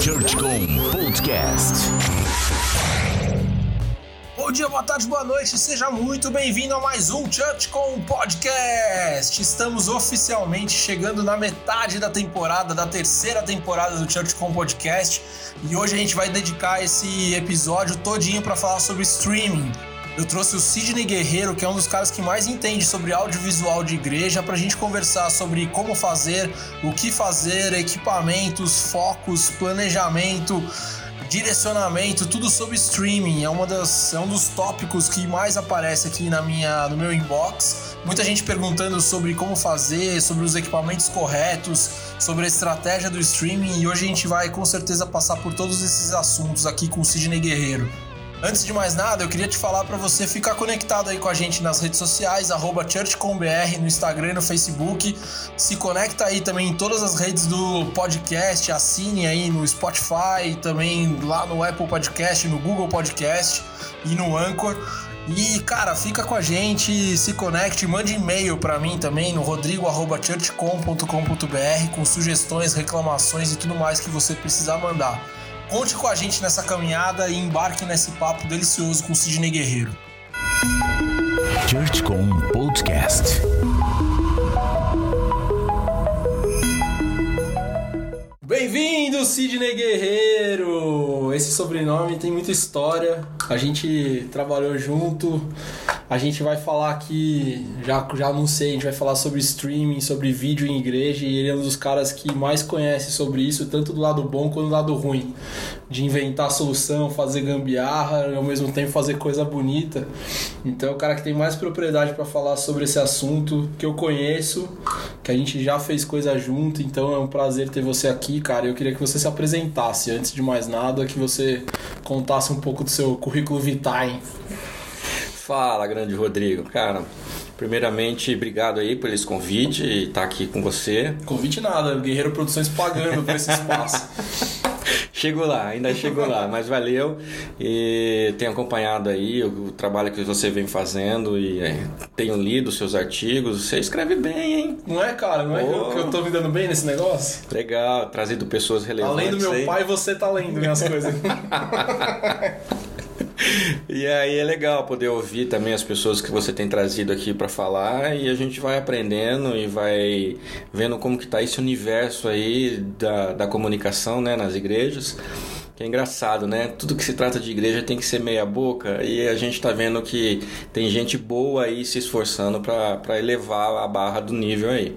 ChurchCom Podcast. Bom dia, boa tarde, boa noite, seja muito bem-vindo a mais um ChurchCom Podcast. Estamos oficialmente chegando na metade da temporada, da terceira temporada do ChurchCom Podcast, e hoje a gente vai dedicar esse episódio todinho para falar sobre streaming. Eu trouxe o Sidney Guerreiro, que é um dos caras que mais entende sobre audiovisual de igreja, para a gente conversar sobre como fazer, o que fazer, equipamentos, focos, planejamento, direcionamento, tudo sobre streaming. É, uma das, é um dos tópicos que mais aparece aqui na minha, no meu inbox. Muita gente perguntando sobre como fazer, sobre os equipamentos corretos, sobre a estratégia do streaming e hoje a gente vai com certeza passar por todos esses assuntos aqui com o Sidney Guerreiro. Antes de mais nada, eu queria te falar para você ficar conectado aí com a gente nas redes sociais, arroba ChurchComBR, no Instagram e no Facebook. Se conecta aí também em todas as redes do podcast, assine aí no Spotify, também lá no Apple Podcast, no Google Podcast e no Anchor. E, cara, fica com a gente, se conecte, mande e-mail para mim também no rodrigo.churchcom.com.br com sugestões, reclamações e tudo mais que você precisar mandar. Conte com a gente nessa caminhada e embarque nesse papo delicioso com o Sidney Guerreiro. ChurchCom Podcast. Bem-vindo, Sidney Guerreiro! Esse sobrenome tem muita história. A gente trabalhou junto. A gente vai falar aqui, já, já anunciei, a gente vai falar sobre streaming, sobre vídeo em igreja, e ele é um dos caras que mais conhece sobre isso, tanto do lado bom quanto do lado ruim. De inventar solução, fazer gambiarra e ao mesmo tempo fazer coisa bonita. Então é o cara que tem mais propriedade para falar sobre esse assunto, que eu conheço, que a gente já fez coisa junto, então é um prazer ter você aqui, cara. Eu queria que você se apresentasse, antes de mais nada, que você contasse um pouco do seu currículo vitae. Fala, grande Rodrigo. Cara, primeiramente, obrigado aí por esse convite e estar aqui com você. Convite nada, Guerreiro Produções pagando por esse espaço. Chegou lá, ainda chegou lá, mas valeu e tenho acompanhado aí o, trabalho que você vem fazendo e é, tenho lido seus artigos. Você escreve bem, hein? Não é, cara? Não é Oh. que eu tô me dando bem nesse negócio? Legal, trazido pessoas relevantes. Além do meu aí. pai, você tá lendo minhas coisas. E aí é legal poder ouvir também as pessoas que você tem trazido aqui para falar e a gente vai aprendendo e vai vendo como que tá esse universo aí da, da comunicação né, nas igrejas. É engraçado, né? Tudo que se trata de igreja tem que ser meia boca e a gente tá vendo que tem gente boa aí se esforçando para elevar a barra do nível aí.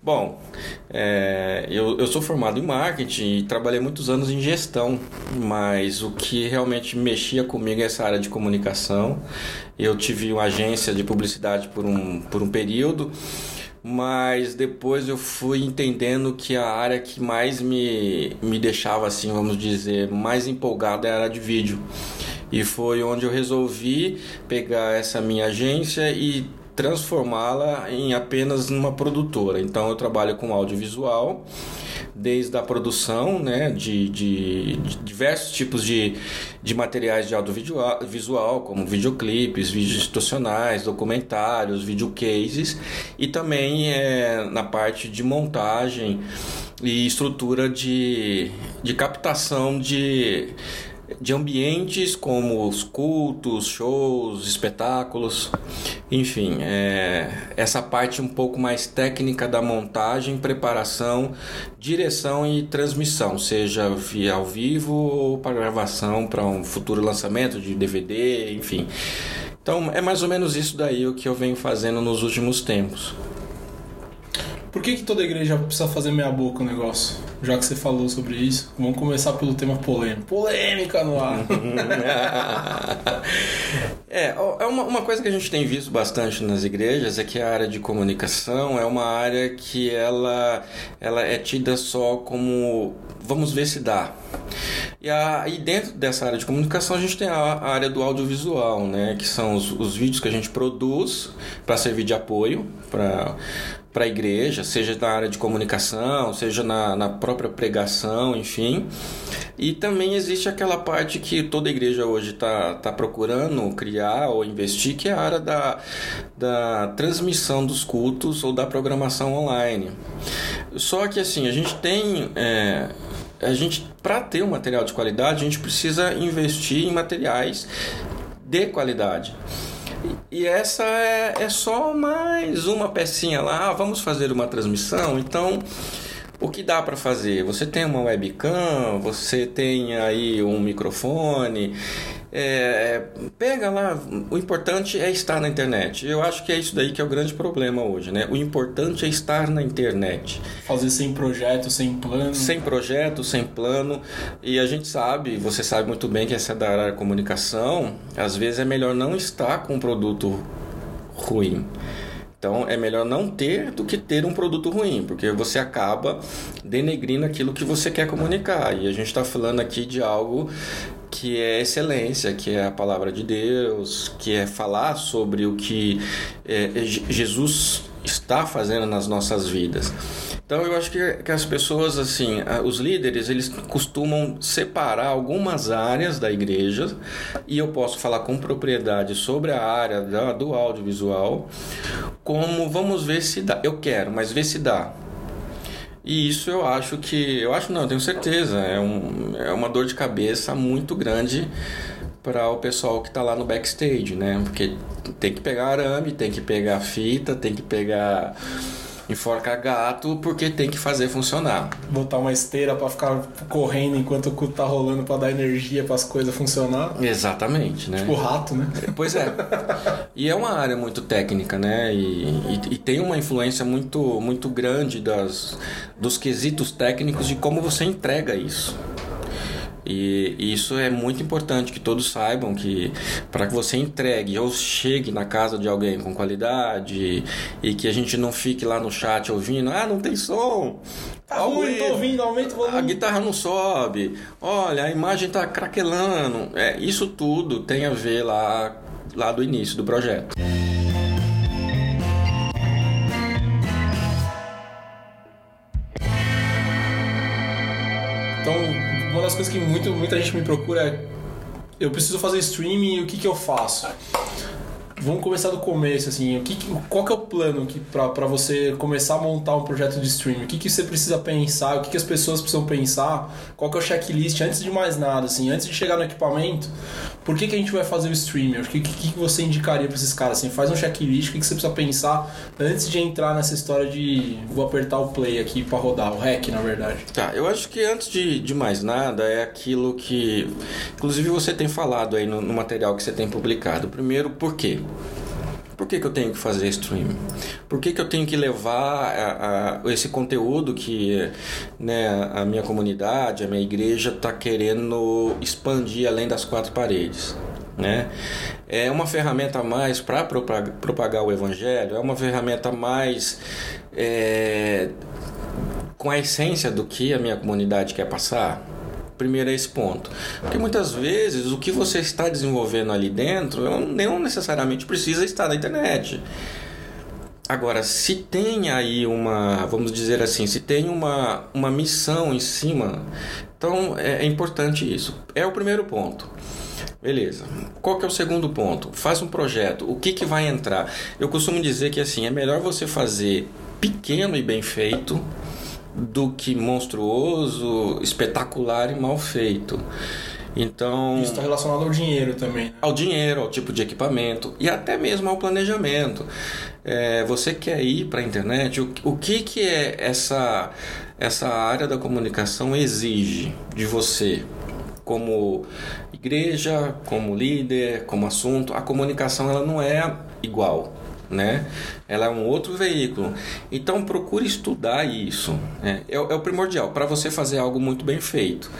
Bom, é, eu, eu sou formado em marketing e trabalhei muitos anos em gestão, mas o que realmente mexia comigo é essa área de comunicação. Eu tive uma agência de publicidade por um, por um período, mas depois eu fui entendendo que a área que mais me, me deixava, assim, vamos dizer, mais empolgado era a de vídeo. E foi onde eu resolvi pegar essa minha agência e transformá-la em apenas uma produtora. Então eu trabalho com audiovisual, desde a produção né, de, de, de diversos tipos de, de materiais de audiovisual, visual, como videoclipes, vídeos institucionais, documentários, videocases, e também é, na parte de montagem e estrutura de, de captação de de ambientes como os cultos, shows, espetáculos, enfim, é, essa parte um pouco mais técnica da montagem, preparação, direção e transmissão, seja via ao vivo ou para gravação para um futuro lançamento de DVD, enfim. Então é mais ou menos isso daí o que eu venho fazendo nos últimos tempos. Por que, que toda igreja precisa fazer meia boca o negócio? Já que você falou sobre isso, vamos começar pelo tema polêmico. Polêmica no ar! é, é uma, uma coisa que a gente tem visto bastante nas igrejas é que a área de comunicação é uma área que ela, ela é tida só como vamos ver se dá. E, a, e dentro dessa área de comunicação a gente tem a, a área do audiovisual, né? Que são os, os vídeos que a gente produz para servir de apoio para para a igreja, seja na área de comunicação, seja na, na própria pregação, enfim. E também existe aquela parte que toda igreja hoje está tá procurando criar ou investir, que é a área da, da transmissão dos cultos ou da programação online. Só que assim, a gente tem. É, a gente, para ter um material de qualidade, a gente precisa investir em materiais de qualidade. E essa é, é só mais uma pecinha lá. Ah, vamos fazer uma transmissão. Então, o que dá para fazer? Você tem uma webcam, você tem aí um microfone. É, pega lá, o importante é estar na internet. Eu acho que é isso daí que é o grande problema hoje, né? O importante é estar na internet. Fazer sem projeto, sem plano. Sem projeto, sem plano. E a gente sabe, você sabe muito bem que essa é da área da comunicação, às vezes é melhor não estar com um produto ruim. Então é melhor não ter do que ter um produto ruim, porque você acaba denegrindo aquilo que você quer comunicar. E a gente está falando aqui de algo que é excelência, que é a palavra de Deus, que é falar sobre o que é, Jesus está fazendo nas nossas vidas. Então eu acho que, que as pessoas, assim, os líderes, eles costumam separar algumas áreas da igreja e eu posso falar com propriedade sobre a área da, do audiovisual, como vamos ver se dá. Eu quero, mas ver se dá. E isso eu acho que. Eu acho não, eu tenho certeza. É, um, é uma dor de cabeça muito grande para o pessoal que está lá no backstage, né? Porque tem que pegar arame, tem que pegar fita, tem que pegar enforca gato porque tem que fazer funcionar. Botar uma esteira para ficar correndo enquanto o cu tá rolando para dar energia para as coisas funcionar. Exatamente, né? Tipo rato, né? Pois é. e é uma área muito técnica, né? E, e, e, tem uma influência muito, muito grande das, dos quesitos técnicos de como você entrega isso. E isso é muito importante que todos saibam que para que você entregue ou chegue na casa de alguém com qualidade e que a gente não fique lá no chat ouvindo, ah, não tem som. Tá ruim, tô ouvindo, aumenta o volume. A guitarra não sobe. Olha, a imagem tá craquelando. É, isso tudo tem a ver lá lá do início do projeto. uma das coisas que muito, muita gente me procura é eu preciso fazer streaming, o que, que eu faço? Vamos começar do começo, assim, o que, qual que é o plano para você começar a montar um projeto de streaming? O que, que você precisa pensar? O que, que as pessoas precisam pensar? Qual que é o checklist? Antes de mais nada, assim, antes de chegar no equipamento, por que, que a gente vai fazer o streaming? O que, que, que você indicaria para esses caras? Assim, faz um checklist, o que, que você precisa pensar antes de entrar nessa história de vou apertar o play aqui para rodar, o REC, na verdade. Tá, eu acho que antes de, de mais nada é aquilo que, inclusive você tem falado aí no, no material que você tem publicado. Primeiro, por quê? Por que, que eu tenho que fazer streaming? Por que, que eu tenho que levar a, a, esse conteúdo que né, a minha comunidade, a minha igreja está querendo expandir além das quatro paredes? Né? É uma ferramenta a mais para propagar o evangelho, é uma ferramenta a mais é, com a essência do que a minha comunidade quer passar. Primeiro é esse ponto. Porque muitas vezes o que você está desenvolvendo ali dentro não necessariamente precisa estar na internet. Agora, se tem aí uma, vamos dizer assim, se tem uma, uma missão em cima, então é, é importante isso. É o primeiro ponto. Beleza. Qual que é o segundo ponto? Faz um projeto. O que, que vai entrar? Eu costumo dizer que assim, é melhor você fazer pequeno e bem feito do que monstruoso, espetacular e mal feito. Então. Isso está relacionado ao dinheiro também. Né? Ao dinheiro, ao tipo de equipamento e até mesmo ao planejamento. É, você quer ir para a internet? O, o que, que é essa, essa área da comunicação exige de você? Como igreja, como líder, como assunto, a comunicação ela não é igual né? Ela é um outro veículo. Então procure estudar isso. Né? É, é o primordial para você fazer algo muito bem feito.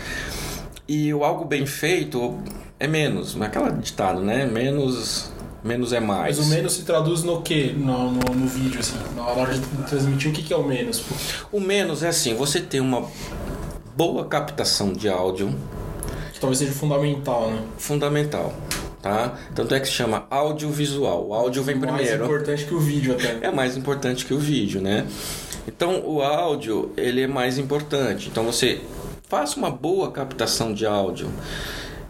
E o algo bem feito é menos, aquela ditado, né? Menos menos é mais. Mas o menos se traduz no que no, no, no, vídeo, assim, na hora de transmitir, o que, que é o menos? O menos é assim, você tem uma boa captação de áudio. Que talvez seja fundamental, né? Fundamental tá? Tanto é que se chama audiovisual. O áudio vem Mais primeiro. importante que o vídeo até. É mais importante que o vídeo, né? Então o áudio ele é mais importante. Então você faça uma boa captação de áudio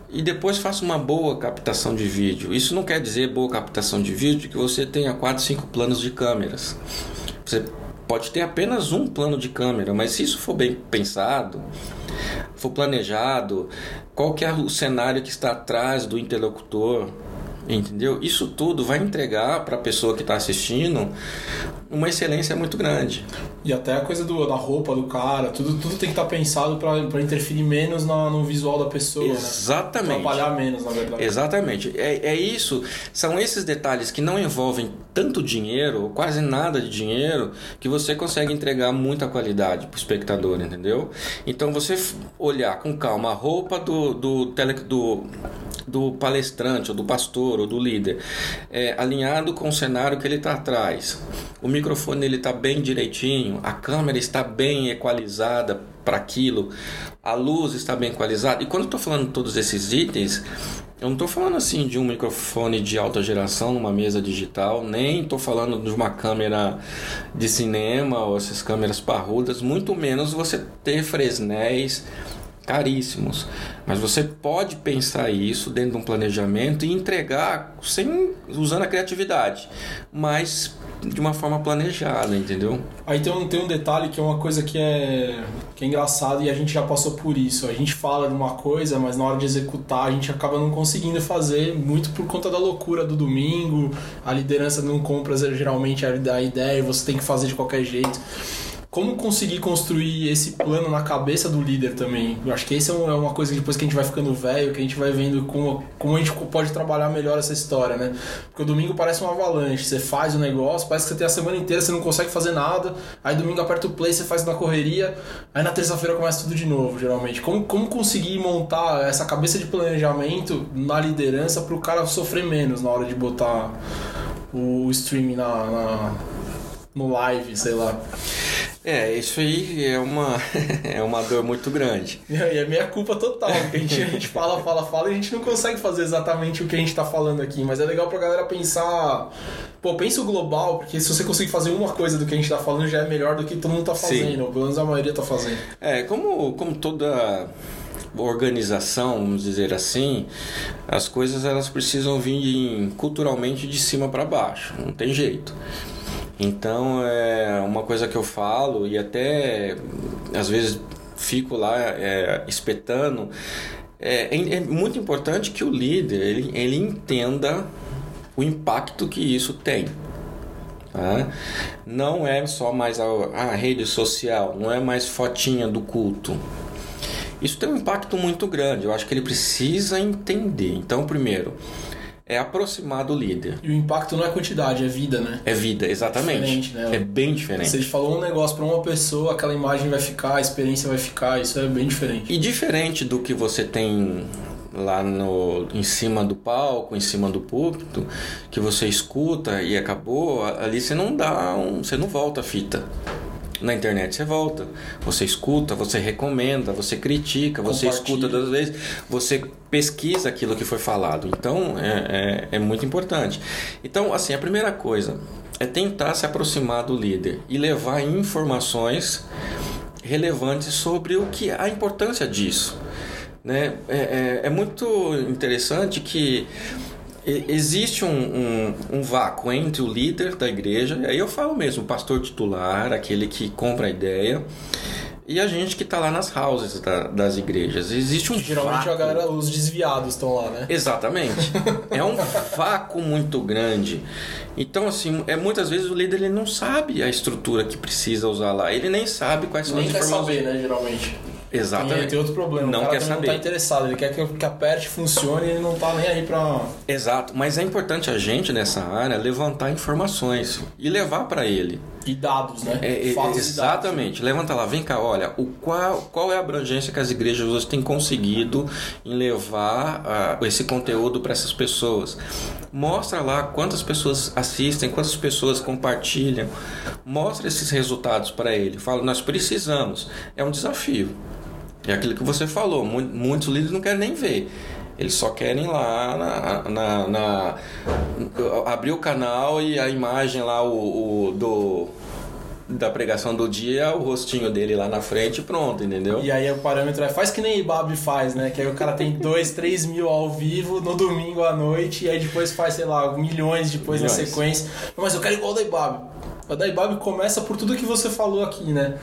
e depois faça uma boa captação de vídeo. Isso não quer dizer boa captação de vídeo que você tenha 4, 5 planos de câmeras. Você pode ter apenas um plano de câmera, mas se isso for bem pensado, for planejado, qual que é o cenário que está atrás do interlocutor, entendeu? Isso tudo vai entregar para a pessoa que está assistindo uma excelência muito grande. E até a coisa do, da roupa do cara, tudo, tudo tem que estar pensado para interferir menos na, no visual da pessoa, Exatamente. né? Atrapalhar menos, na verdade. Exatamente. É, é isso. São esses detalhes que não envolvem tanto dinheiro, quase nada de dinheiro, que você consegue entregar muita qualidade para o espectador, entendeu? Então você olhar com calma a roupa do, do, tele, do, do palestrante, ou do pastor, ou do líder, é, alinhado com o cenário que ele está atrás. O microfone ele está bem direitinho, a câmera está bem equalizada para aquilo, a luz está bem equalizada. E quando eu estou falando todos esses itens, eu não estou falando assim de um microfone de alta geração numa mesa digital, nem estou falando de uma câmera de cinema ou essas câmeras parrudas, muito menos você ter Fresnéis caríssimos. Mas você pode pensar isso dentro de um planejamento e entregar sem usando a criatividade, mas de uma forma planejada, entendeu? Aí tem um, tem um detalhe que é uma coisa que é, que é engraçado e a gente já passou por isso. A gente fala de uma coisa, mas na hora de executar a gente acaba não conseguindo fazer, muito por conta da loucura do domingo. A liderança não compra geralmente a ideia e você tem que fazer de qualquer jeito. Como conseguir construir esse plano na cabeça do líder também? Eu acho que essa é é uma coisa que depois que a gente vai ficando velho, que a gente vai vendo como, como a gente pode trabalhar melhor essa história, né? Porque o domingo parece uma avalanche. Você faz o negócio, parece que você tem a semana inteira, você não consegue fazer nada. Aí domingo aperta o play, você faz na correria. Aí na terça-feira começa tudo de novo, geralmente. Como, como conseguir montar essa cabeça de planejamento na liderança para o cara sofrer menos na hora de botar o streaming na, na- no live, sei lá. É, isso aí é uma, é uma dor muito grande. E é minha culpa total, porque a gente, a gente fala, fala, fala e a gente não consegue fazer exatamente o que a gente tá falando aqui. Mas é legal pra galera pensar. Pô, pensa o global, porque se você conseguir fazer uma coisa do que a gente tá falando, já é melhor do que todo mundo tá Sim. fazendo. ou Pelo menos a maioria tá fazendo. É, como, como toda organização, vamos dizer assim, as coisas elas precisam vir culturalmente de cima para baixo, não tem jeito. Então é uma coisa que eu falo e até às vezes fico lá é, espetando. É, é- é muito importante que o líder ele, ele entenda o impacto que isso tem. tá? Não é só mais a, a rede social, não é mais fotinha do culto. Isso tem um impacto muito grande. Eu acho que ele precisa entender. Então, primeiro, é aproximar do líder. E o impacto não é quantidade, é vida, né? É vida, exatamente. Diferente, né? É bem diferente. Ele falou um negócio pra uma pessoa, aquela imagem vai ficar, a experiência vai ficar, isso é bem diferente. E diferente do que você tem lá no em cima do palco, em cima do púlpito, que você escuta e acabou, ali você não dá um, você não volta a fita. Na internet você volta, você escuta, você recomenda, você critica, você escuta das vezes, você pesquisa aquilo que foi falado. Então é, é, é muito importante. Então, assim, a primeira coisa é tentar se aproximar do líder e levar informações relevantes sobre o que a importância disso. Né? É, é, é muito interessante que existe um, um, um vácuo entre o líder da igreja, e aí eu falo mesmo, o pastor titular, aquele que compra a ideia, e a gente que está lá nas houses da- das igrejas. Existe um Geralmente a vácuo. galera, os desviados estão lá, né? Exatamente. É um vácuo muito grande. Então, assim, é, muitas vezes o líder ele não sabe a estrutura que precisa usar lá. Ele nem sabe quais são Nem as informações. saber, né, geralmente. Exatamente. Tem, tem outro problema. Não quer também saber. não tá interessado, ele quer que, que aperte, funcione e ele não tá nem aí pra. Exato. Mas é importante a gente nessa área levantar informações e levar para ele. E dados, né? É, é, exatamente. Levanta lá, vem cá, olha, o qual, qual é a abrangência que as igrejas hoje têm conseguido em levar ah, esse conteúdo para essas pessoas. Mostra lá quantas pessoas assistem, quantas pessoas compartilham. Mostra esses resultados para ele. Fala, nós precisamos. É um desafio. É aquilo que você falou, mu- muitos líderes não querem nem ver. Eles só querem lá na, na, na abrir o canal e a imagem lá o, o do da pregação do dia, o rostinho dele lá na frente pronto, entendeu? E aí o parâmetro é faz que nem Ibabe faz, né? Que aí o cara tem 2, 3 mil ao vivo no domingo à noite e aí depois faz, sei lá, milhões depois milhões. na sequência. Mas eu quero igual o da Ibabe. A da Ibabe começa por tudo que você falou aqui, né?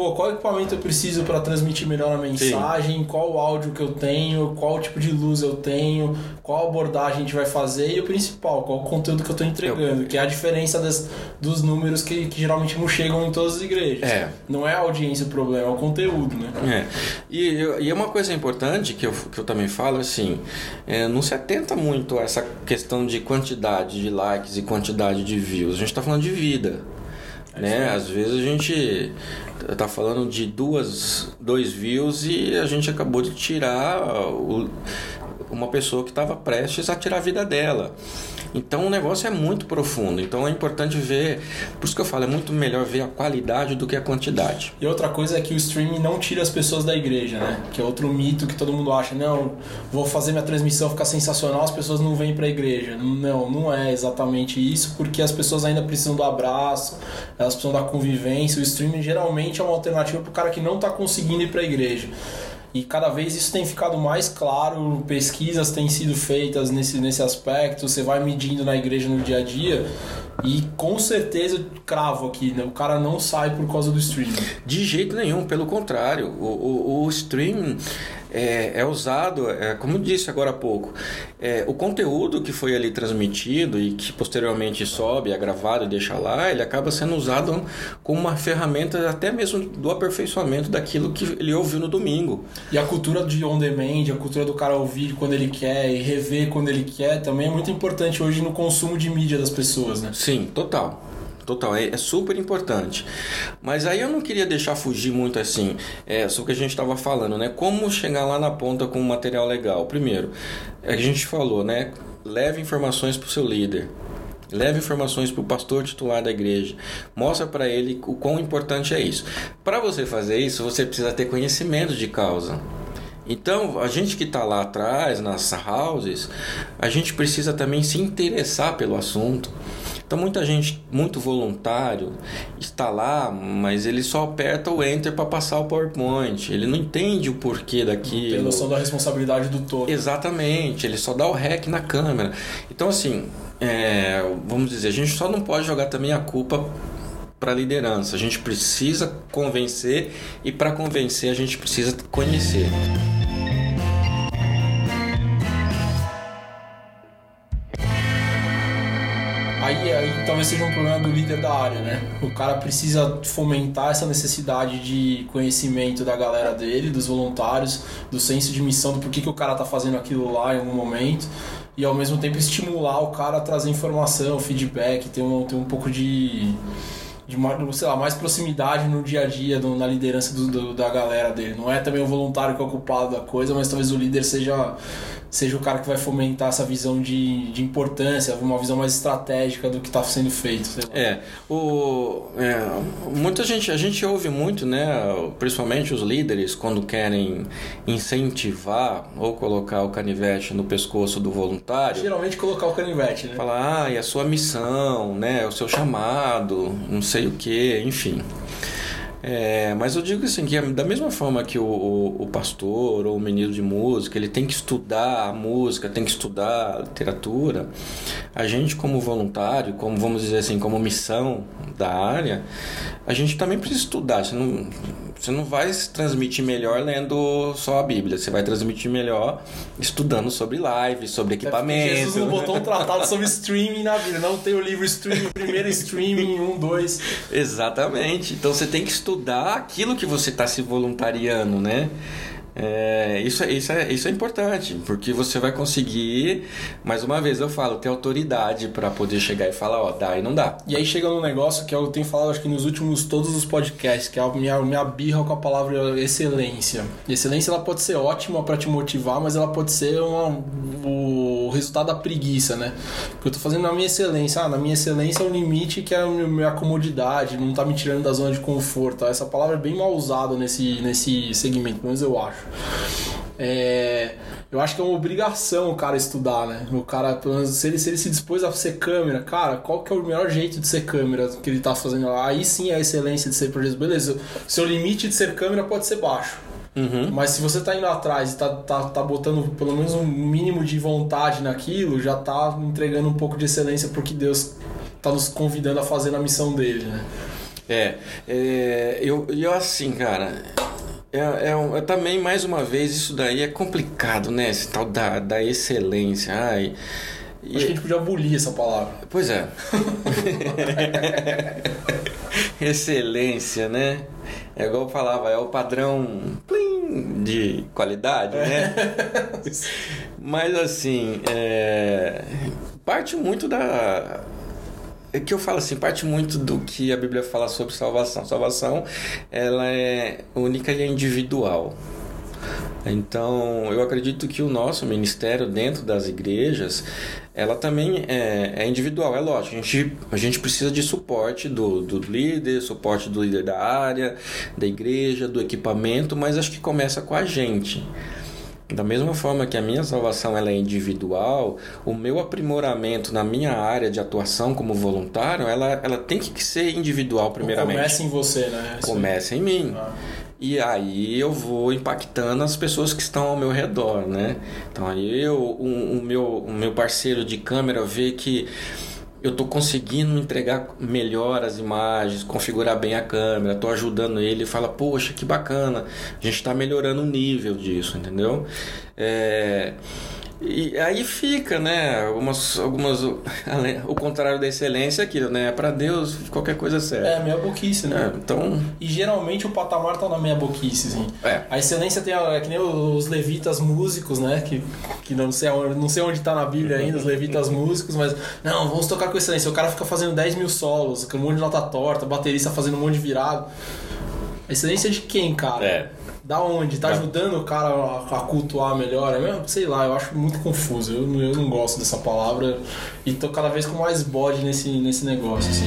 Pô, qual equipamento eu preciso para transmitir melhor a mensagem, Sim. qual áudio que eu tenho, qual tipo de luz eu tenho, qual abordagem a gente vai fazer e o principal, qual o conteúdo que eu estou entregando, eu... que é a diferença das, dos números que, que, geralmente não chegam em todas as igrejas. É. Não é a audiência o problema, é o conteúdo, né? É. E, e é uma coisa importante que eu, que eu também falo, assim, é, não se atenta muito a essa questão de quantidade de likes e quantidade de views. A gente está falando de vida. É né? Às vezes a gente tá falando de duas, dois views e a gente acabou de tirar o, uma pessoa que estava prestes a tirar a vida dela. Então o negócio é muito profundo. Então é importante ver, por isso que eu falo, é muito melhor ver a qualidade do que a quantidade. E outra coisa é que o streaming não tira as pessoas da igreja, né? Que é outro mito que todo mundo acha, não, vou fazer minha transmissão ficar sensacional, as pessoas não vêm para a igreja. Não, não é exatamente isso, porque as pessoas ainda precisam do abraço, elas precisam da convivência. O streaming geralmente é uma alternativa para o cara que não está conseguindo ir para a igreja. E cada vez isso tem ficado mais claro, pesquisas têm sido feitas nesse, nesse aspecto, você vai medindo na igreja no dia a dia. E com certeza, cravo aqui, né? o cara não sai por causa do streaming. De jeito nenhum, pelo contrário. O, o, o streaming é, é usado, é, como disse agora há pouco, é, o conteúdo que foi ali transmitido e que posteriormente sobe, é gravado e deixa lá, ele acaba sendo usado como uma ferramenta até mesmo do aperfeiçoamento daquilo que ele ouviu no domingo. E a cultura de on demand, a cultura do cara ouvir quando ele quer e rever quando ele quer, também é muito importante hoje no consumo de mídia das pessoas, né? Sim, total total, é, é, super importante. Mas aí eu não queria deixar fugir muito assim, é, sobre o que a gente estava falando, né? Como chegar lá na ponta com um material legal? Primeiro, a gente falou, né? Leve informações para o seu líder. Leve informações para o pastor titular da igreja. Mostra para ele o quão importante é isso. Para você fazer isso, você precisa ter conhecimento de causa. Então, a gente que está lá atrás, nas houses, a gente precisa também se interessar pelo assunto. Então muita gente, muito voluntário, está lá, mas ele só aperta o enter para passar o PowerPoint. Ele não entende o porquê daquilo. Tem noção da responsabilidade do todo. Exatamente, ele só dá o rec na câmera. Então assim, é, vamos dizer, a gente só não pode jogar também a culpa para a liderança. A gente precisa convencer e para convencer a gente precisa conhecer. Aí, aí talvez seja um problema do líder da área, né? O cara precisa fomentar essa necessidade de conhecimento da galera dele, dos voluntários, do senso de missão, do porquê que o cara tá fazendo aquilo lá em algum momento. E ao mesmo tempo estimular o cara a trazer informação, feedback, ter um, ter um pouco de de sei lá, mais proximidade no dia a dia, na liderança do, do, da galera dele. Não é também o voluntário que é ocupado da coisa, mas talvez o líder seja seja o cara que vai fomentar essa visão de, de importância, uma visão mais estratégica do que está sendo feito. É, o, é, muita gente, a gente ouve muito, né, principalmente os líderes, quando querem incentivar ou colocar o canivete no pescoço do voluntário. Geralmente colocar o canivete, né? Falar, ah, e a sua missão, né, o seu chamado, não sei o que, enfim. É, mas eu digo assim, que da mesma forma que o, o, o, pastor ou o menino de música, ele tem que estudar a música, tem que estudar a literatura, a gente como voluntário, como vamos dizer assim, como missão da área, a gente também precisa estudar. Você não, você não vai se transmitir melhor lendo só a Bíblia, você vai transmitir melhor estudando sobre live, sobre equipamento. É Jesus não botou um tratado sobre streaming na Bíblia, não tem o livro streaming, primeiro streaming, um, dois. Exatamente. Então você tem que estudar aquilo que você está se voluntariando, né? É, isso, é, isso, é, isso é importante, porque você vai conseguir, mais uma vez eu falo, ter autoridade para poder chegar e falar, ó, dá e não dá. E aí chega num negócio que eu tenho falado, acho que nos últimos todos os podcasts, que é a minha, minha birra com a palavra excelência. Excelência ela pode ser ótima para te motivar, mas ela pode ser uma, o resultado da preguiça, né? Porque eu tô fazendo na minha excelência, ah, na minha excelência é o limite que é a minha comodidade, não tá me tirando da zona de conforto. Essa palavra é bem mal usada nesse, nesse segmento, pelo menos eu acho. É, eu acho que é uma obrigação o cara estudar, né? O cara, pelo menos, se ele, se ele se dispôs a ser câmera, cara, qual que é o melhor jeito de ser câmera que ele tá fazendo lá? Aí sim é a excelência de ser projeto. Beleza, seu limite de ser câmera pode ser baixo. Uhum. Mas se você tá indo atrás e tá, tá, tá botando pelo menos um mínimo de vontade naquilo, já tá entregando um pouco de excelência porque Deus tá nos convidando a fazer na missão dele, né? É, é eu, eu assim, cara, é, é, um- é também, mais uma vez, isso daí é complicado, né? Esse tal da, da excelência. Ai, e- Acho que a gente podia abolir essa palavra. Pois é. Excelência, né? É igual eu falava, é o padrão plim, de qualidade, né? Mas assim, é, parte muito da. É que eu falo assim, parte muito do que a Bíblia fala sobre salvação. Salvação, ela é única e é individual. Então, eu acredito que o nosso ministério dentro das igrejas, ela também é, é individual, é lógico. A gente, a gente precisa de suporte do, do líder, suporte do líder da área, da igreja, do equipamento, mas acho que começa com a gente. Da mesma forma que a minha salvação ela é individual, o meu aprimoramento na minha área de atuação como voluntário, ela, ela tem que ser individual primeiramente. Começa em você, né? Aí. Começa em mim. Ah. E aí eu vou impactando as pessoas que estão ao meu redor, né? Então aí eu, o, o meu, o meu parceiro de câmera vê que eu tô conseguindo entregar melhor as imagens, configurar bem a câmera, tô ajudando ele e fala, poxa, que bacana, a gente está melhorando o nível disso, entendeu? É, E aí fica, né? Algumas, algumas, o contrário da excelência é aquilo, né? Para Deus qualquer coisa serve. É, meia boquice, É, né? então, E geralmente o patamar tá na meia boquice, assim. é. A excelência tem é que nem os levitas músicos, né? Que, que não, sei onde, não sei onde tá na Bíblia ainda, os levitas músicos, mas não, vamos tocar com excelência. O cara fica fazendo 10 mil solos, com um monte de nota torta, baterista fazendo um monte de virado. A excelência é de quem, cara? É. Da onde? Tá Da- ajudando o cara a, cultuar melhor? É mesmo? Sei lá, eu acho muito confuso. Eu, não- eu não gosto dessa palavra e tô cada vez com mais bode nesse, nesse negócio, assim.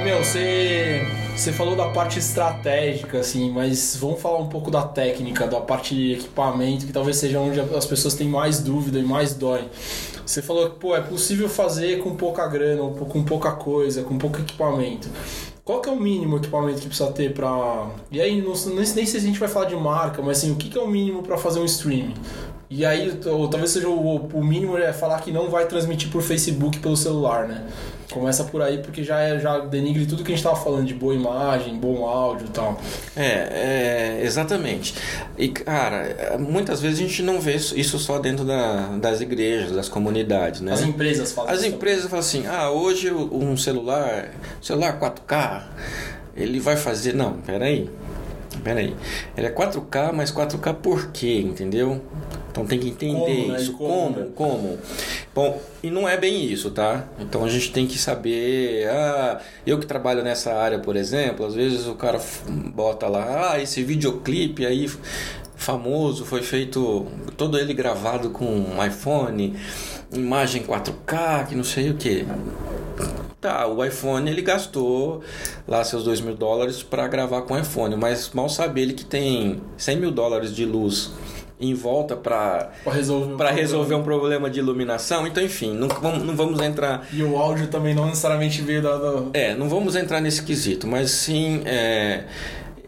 E, meu, você, você falou da parte estratégica, assim, mas vamos falar um pouco da técnica, da parte de equipamento, que talvez seja onde as pessoas têm mais dúvida e mais dói. Você falou que, pô, é possível fazer com pouca grana, ou com pouca coisa, com pouco equipamento. Qual que é o mínimo equipamento que precisa ter pra... E aí, não, nem, sei se a gente vai falar de marca, mas assim, o que, que é o mínimo pra fazer um streaming? E aí, ou talvez seja o, o mínimo é falar que não vai transmitir por Facebook pelo celular, né? Começa por aí porque já, é, já denigre tudo que a gente tava falando de boa imagem, bom áudio e tal. É, é, exatamente. E, cara, muitas vezes a gente não vê isso só dentro da- das igrejas, das comunidades, né? As empresas fazem As isso. empresas falam assim, ah, hoje um celular, celular 4K, ele vai fazer... Não, peraí, peraí. Ele é 4K, mas 4K por quê, entendeu? Então tem que entender Como, né? isso. Como, Como, né? como? Bom, e não é bem isso, tá? Então a gente tem que saber. Ah, eu que trabalho nessa área, por exemplo, às vezes o cara bota lá, ah, esse videoclipe aí famoso foi feito todo ele gravado com um iPhone, imagem 4K, que não sei o que. Tá, o iPhone ele gastou lá seus 2 mil dólares para gravar com o iPhone, mas mal sabe ele que tem 100 mil dólares de luz em volta para resolver problema. resolver um problema de iluminação. Então, enfim, não vamos, não vamos entrar. E o áudio também não necessariamente veio da... da... É, não vamos entrar nesse quesito, mas sim. É,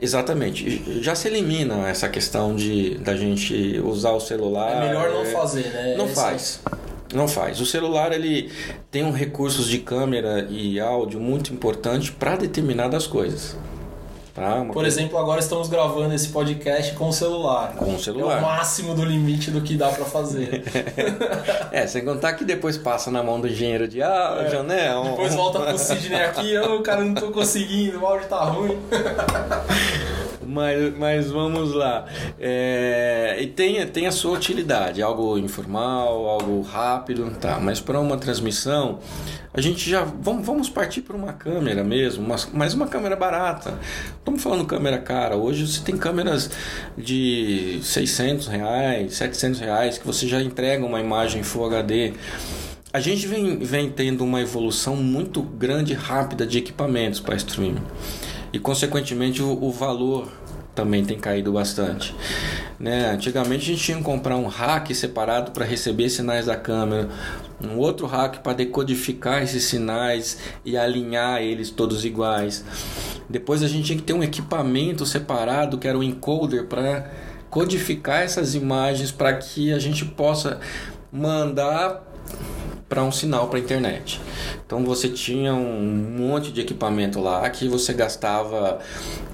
exatamente. Já se elimina essa questão de da gente usar o celular. É melhor não fazer, né? Não Esse- faz. Não faz. O celular ele tem um recursos de câmera e áudio muito importante para determinadas coisas. Tá? Por coisa- exemplo, agora estamos gravando esse podcast com o celular. Com o É celular. o máximo do limite do que dá pra fazer. É, sem contar que depois passa na mão do engenheiro de áudio, né? Um- É. Depois volta pro Sidney aqui, ô, cara, não tô conseguindo, o áudio tá ruim. Mas, mas vamos lá. É, e tem, tem a sua utilidade, algo informal, algo rápido, tá. Mas para uma transmissão, a gente já. Vamos, vamos partir para uma câmera mesmo, uma, mas uma câmera barata. Estamos falando câmera cara. Hoje você tem câmeras de 600 reais, 700 reais, que você já entrega uma imagem Full HD. a gente vem, vem tendo uma evolução muito grande e rápida de equipamentos para streaming. E, consequentemente, o, o valor também tem caído bastante. Né? Antigamente a gente tinha que comprar um rack separado para receber sinais da câmera, um outro rack para decodificar esses sinais e alinhar eles todos iguais. Depois a gente tinha que ter um equipamento separado que era o encoder para codificar essas imagens para que a gente possa mandar para um sinal para a internet. Então você tinha um monte de equipamento lá que você gastava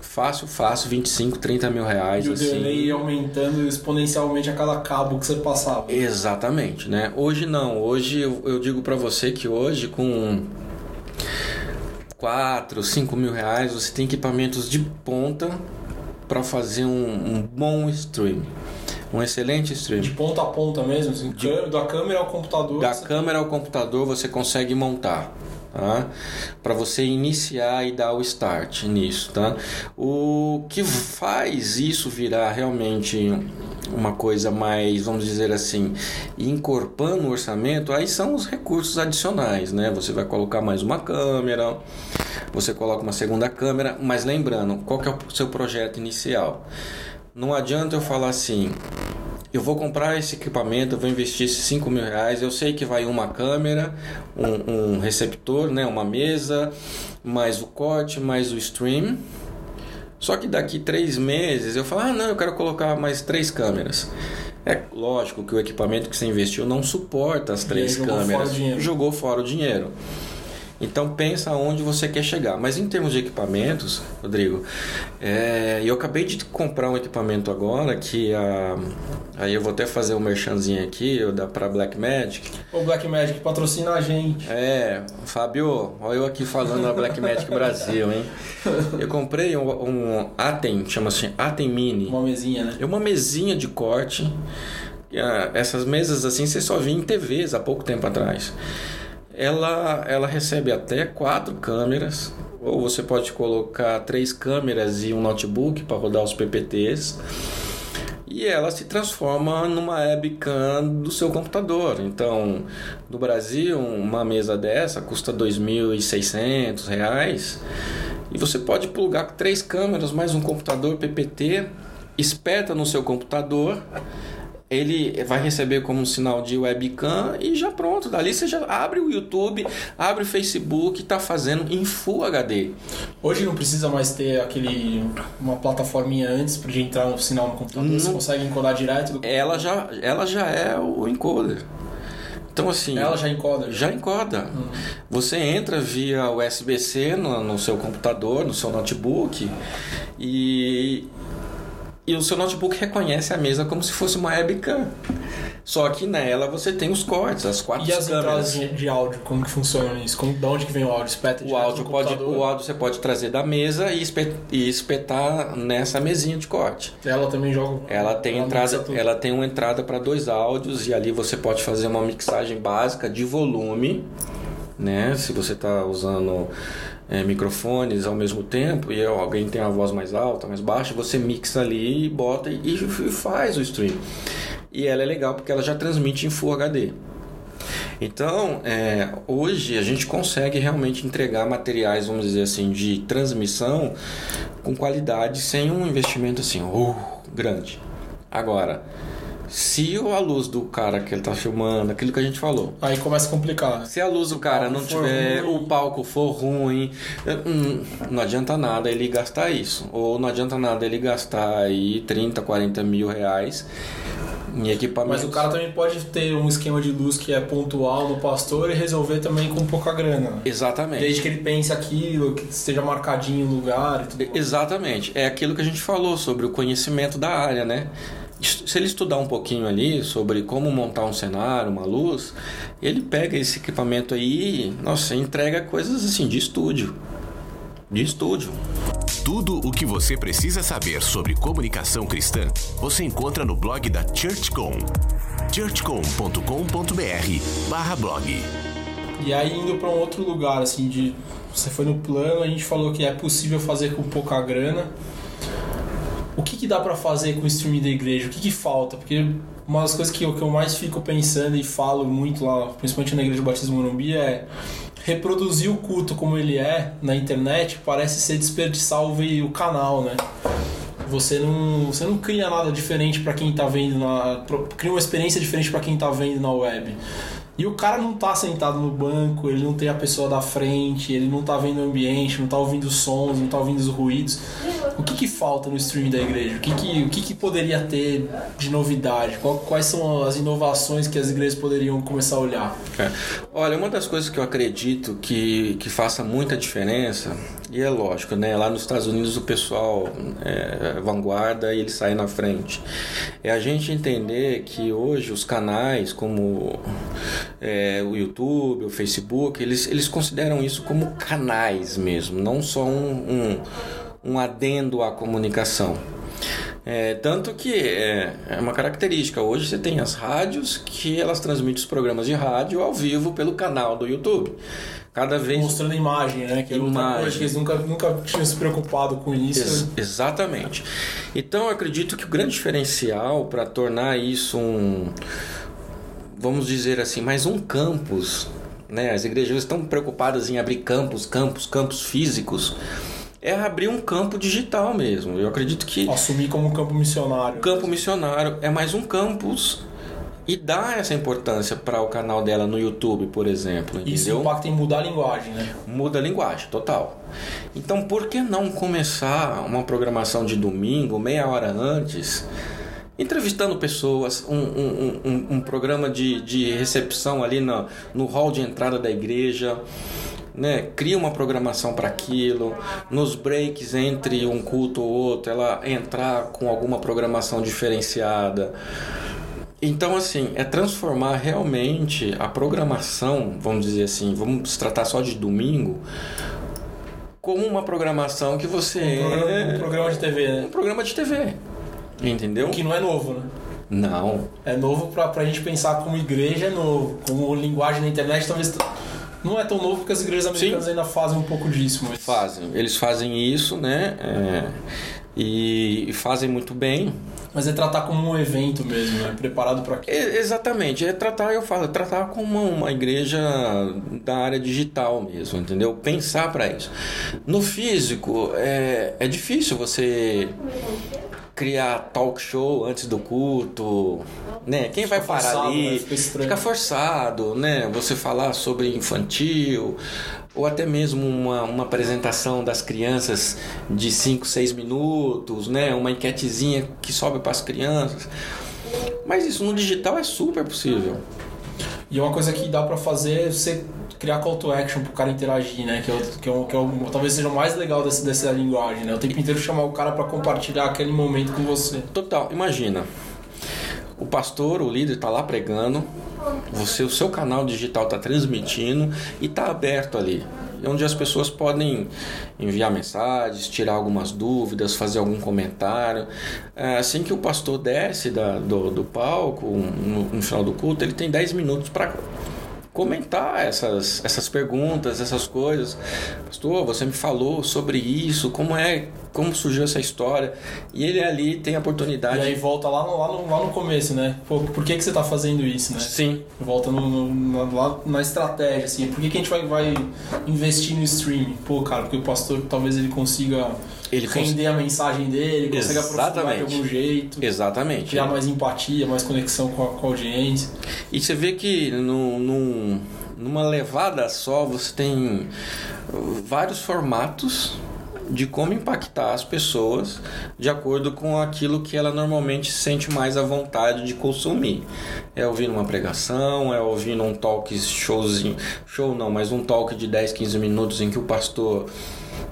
fácil, fácil, 25, 30 mil reais. E o assim. delay ia aumentando exponencialmente a cada cabo que você passava. Exatamente, né? Hoje não. Hoje eu, digo para você que hoje com 4, 5 mil reais você tem equipamentos de ponta para fazer um, um bom stream. Um excelente stream. De ponta a ponta mesmo, assim, De- da câmera ao computador. Da você- câmera ao computador você consegue montar. Tá? Para você iniciar e dar o start nisso, tá? O que faz isso virar realmente uma coisa mais, vamos dizer assim, encorpando o orçamento, aí são os recursos adicionais, né? Você vai colocar mais uma câmera, você coloca uma segunda câmera, mas lembrando, qual que é o seu projeto inicial? Não adianta eu falar assim, eu vou comprar esse equipamento, vou investir esses 5 mil reais. Eu sei que vai uma câmera, um, um receptor, né, uma mesa, mais o corte, mais o stream. Só que daqui três meses eu falo, ah não, eu quero colocar mais três câmeras. É lógico que o equipamento que você investiu não suporta as três jogou fora câmeras. dinheiro. Jogou fora o dinheiro. Então pensa onde você quer chegar. Mas em termos de equipamentos, Rodrigo, é, eu acabei de comprar um equipamento agora que a, aí eu vou até fazer um merchanzinho aqui, eu da para Blackmagic. O Blackmagic patrocina a gente. É, Fábio, olha eu aqui falando da Blackmagic Brasil, hein? Eu comprei um, um Atem, chama-se Atem Mini. Uma mesinha, né? É uma mesinha de corte. Ah, Essas mesas assim você só via em TVs há pouco tempo atrás. Ela, ela recebe até quatro câmeras, ou você pode colocar três câmeras e um notebook para rodar os PPTs. E ela se transforma numa webcam do seu computador. Então, no Brasil, uma mesa dessa custa 2.600 reais. E você pode plugar três câmeras mais um computador PPT, espeta no seu computador, ele vai receber como um sinal de webcam e já pronto. Dali você já abre o YouTube, abre o Facebook, está fazendo em Full HD. Hoje não precisa mais ter aquele uma plataforminha antes de entrar no sinal no computador. Você Não. consegue encodar direto Ela já, ela já é o encoder. Então assim, Ela já encoda. já encoda. Você entra via USB-C no, no seu computador, no seu notebook e e o seu notebook reconhece a mesa como se fosse uma webcam. Só que nela você tem os cortes, as quatro E as câmeras. entradas de, de áudio, como que funciona isso? Como, de onde que vem o áudio? Espeta O áudio, pode, o áudio você pode trazer da mesa e espe- e espetar nessa mesinha de corte. Ela também joga. Ela tem ela entrada, ela tem uma entrada para dois áudios e ali você pode fazer uma mixagem básica de volume, né? Se você está usando é, microfones ao mesmo tempo e alguém tem a voz mais alta, mais baixa, você mixa ali e bota e, e faz o stream. E ela é legal porque ela já transmite em Full HD. Então, é, hoje a gente consegue realmente entregar materiais, vamos dizer assim, de transmissão com qualidade sem um investimento assim, uh, grande. Agora, se a luz do cara que ele tá filmando, aquilo que a gente falou, Aí começa a complicar. se a luz do cara não tiver, ruim. o palco for ruim, hum, não adianta nada ele gastar isso. Ou não adianta nada ele gastar aí 30, 40 mil reais em equipamento. Mas o cara também pode ter um esquema de luz que é pontual no pastor e resolver também com pouca grana. né? Exatamente. Desde que ele pense aquilo, que esteja marcadinho o lugar e tudo. Exatamente. É aquilo que a gente falou sobre o conhecimento da área, né? Se ele estudar um pouquinho ali sobre como montar um cenário, uma luz, ele pega esse equipamento aí, nossa, entrega coisas assim de estúdio. De estúdio. Tudo o que você precisa saber sobre comunicação cristã, você encontra no blog da ChurchCom. churchcom.com.br barra blog. E aí indo para um outro lugar, assim, de. Você foi no plano, a gente falou que é possível fazer com pouca grana. O que, que dá para fazer com o streaming da igreja? O que, que falta? Porque uma das coisas que eu, que eu mais fico pensando e falo muito lá, principalmente na Igreja do Batismo Morumbi, é reproduzir o culto como ele é na internet parece ser desperdiçar o, o canal, né? Você não, você não cria nada diferente para quem tá vendo na. cria uma experiência diferente para quem tá vendo na web. E o cara não tá sentado no banco, ele não tem a pessoa da frente, ele não tá vendo o ambiente, não tá ouvindo sons, não tá ouvindo os ruídos. O que, falta no streaming da igreja? O que, que, o que, que poderia ter de novidade? Quais são as inovações que as igrejas poderiam começar a olhar? É. Olha, uma das coisas que eu acredito que, que faça muita diferença, e é lógico, né? Lá nos Estados Unidos o pessoal é vanguarda e ele sai na frente. É a gente entender que hoje os canais como é, o YouTube, o Facebook, eles, eles consideram isso como canais mesmo, não só um, um, um adendo à comunicação. É, tanto que é, é, uma característica. Hoje você tem as rádios que elas transmitem os programas de rádio ao vivo pelo canal do YouTube. Cada vez. Mostrando imagem, né? Que é imagem. coisa que eles nunca, nunca tinham se preocupado com isso. Ex exatamente. Então eu acredito que o grande diferencial para tornar isso um vamos dizer assim, mais um campus. Né? As igrejas estão preocupadas em abrir campos, campos, campos físicos. É abrir um campo digital mesmo. Eu acredito que. Assumir como um campo missionário. Campo missionário é mais um campus e dar essa importância para o canal dela no YouTube, por exemplo. Entendeu? Isso impacta em mudar a linguagem, né? Muda a linguagem, total. Então, por que não começar uma programação de domingo, meia hora antes? entrevistando pessoas, um, um, um, um programa de, de recepção ali no, no hall de entrada da igreja. Né, cria uma programação para aquilo, nos breaks entre um culto ou outro, ela entrar com alguma programação diferenciada. Então, assim, é transformar realmente a programação, vamos dizer assim, vamos tratar só de domingo, como uma programação que você. Um programa, um programa de TV, né? Um programa de TV. Entendeu? Que não é novo, né? Não. É novo pra, pra gente pensar como igreja, é novo. Como linguagem na internet, talvez. Não é tão novo porque as igrejas americanas Sim. ainda fazem um pouco disso. Mas... Fazem. Eles fazem isso, né? É, e fazem muito bem. Mas é tratar como um evento mesmo, né? Preparado para. É, exatamente. É tratar, eu falo, é tratar como uma, uma igreja da área digital mesmo, entendeu? Pensar para isso. No físico, é, é difícil você criar talk show antes do culto, né? Quem vai parar forçado, ali? Né? Fica, fica, forçado, né? Você falar sobre infantil ou até mesmo uma, uma apresentação das crianças de 5, 6 minutos, né? Uma enquetezinha que sobe para as crianças. Mas isso no digital é super possível. E uma coisa que dá para fazer é você criar call to action pro cara interagir, né? Que, é, que, é, que é, talvez seja o mais legal dessa, dessa linguagem, né? O tempo inteiro chamar o cara para compartilhar aquele momento com você. Total, imagina. O pastor, o líder está lá pregando, você, o seu canal digital está transmitindo e está aberto ali onde as pessoas podem enviar mensagens, tirar algumas dúvidas, fazer algum comentário. É, assim que o pastor desce da, do, do palco, no, no final do culto, ele tem 10 minutos para comentar essas, essas perguntas, essas coisas. Pastor, você me falou sobre isso, como é, como surgiu essa história. E ele ali tem a oportunidade. E aí volta lá no, lá no, lá no começo, né? Pô, por que, que você está fazendo isso, né? Sim. Volta no, no, lá na estratégia, assim. Por que, que a gente vai, vai investir no streaming? Pô, cara, porque o pastor talvez ele consiga ele render cons... a mensagem dele, consegue aprofundar de algum jeito. Exatamente. Criar mais empatia, mais conexão com a, com a audiência. E você vê que no, no, numa levada só você tem vários formatos de como impactar as pessoas de acordo com aquilo que ela normalmente sente mais à vontade de consumir. É ouvindo uma pregação, é ouvindo um talk showzinho, show não, mas um talk de 10, 15 minutos em que o pastor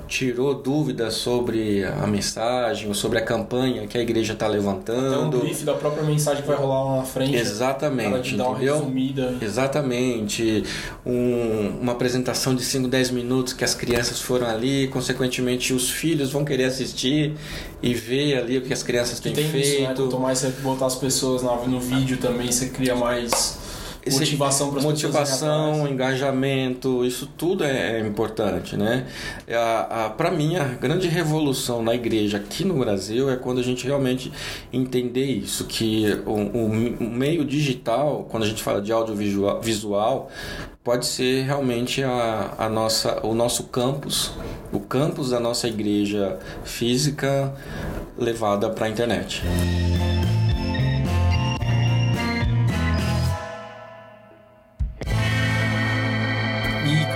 tirou dúvidas sobre a mensagem ou sobre a campanha que a igreja está levantando. Até um brief da própria mensagem que vai rolar lá na frente. Exatamente. Dar uma resumida. Exatamente. Um, uma apresentação de 5, 10 minutos que as crianças foram ali, consequentemente os filhos vão querer assistir e ver ali o que as crianças têm tem feito. Isso, né? Mais você botar as pessoas no vídeo também, você cria mais esse- Motivação para motivação, engajamento, isso tudo é, é importante, né? A, a, para mim, a grande revolução na igreja aqui no Brasil é quando a gente realmente entender isso, que o, o, o meio digital, quando a gente fala de audiovisual, visual, pode ser realmente a, a nossa, o nosso campus, o campus da nossa igreja física levada para a internet.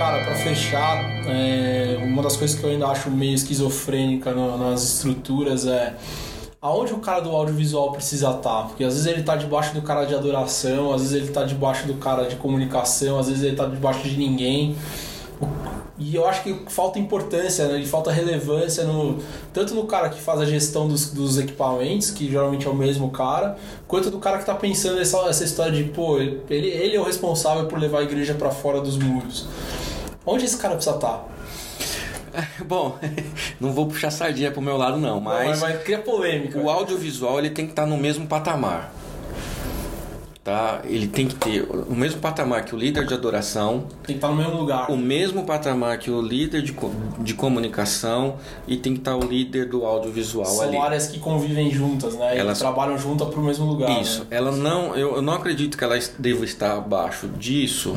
Cara, pra fechar, é, uma das coisas que eu ainda acho meio esquizofrênica no- nas estruturas é aonde o cara do audiovisual precisa estar. Porque às vezes ele tá debaixo do cara de adoração, às vezes ele tá debaixo do cara de comunicação, às vezes ele tá debaixo de ninguém. E eu acho que falta importância, né? E falta relevância no, tanto no cara que faz a gestão dos, dos equipamentos, que geralmente é o mesmo cara, quanto do cara que tá pensando essa, essa história de, pô, ele, ele é o responsável por levar a igreja para fora dos muros. Onde esse cara precisa estar? Bom, não vou puxar sardinha pro meu lado não, mas vai, vai criar polêmica. o audiovisual ele tem que estar no mesmo patamar. Tá? Ele tem que ter o mesmo patamar que o líder de adoração, Tem que estar no mesmo lugar. o mesmo patamar que o líder de, de comunicação e tem que estar o líder do audiovisual São ali. áreas que convivem juntas, né? Elas- E trabalham juntas pro mesmo lugar. Isso. né? Ela não, eu, eu não acredito que ela deva estar abaixo disso,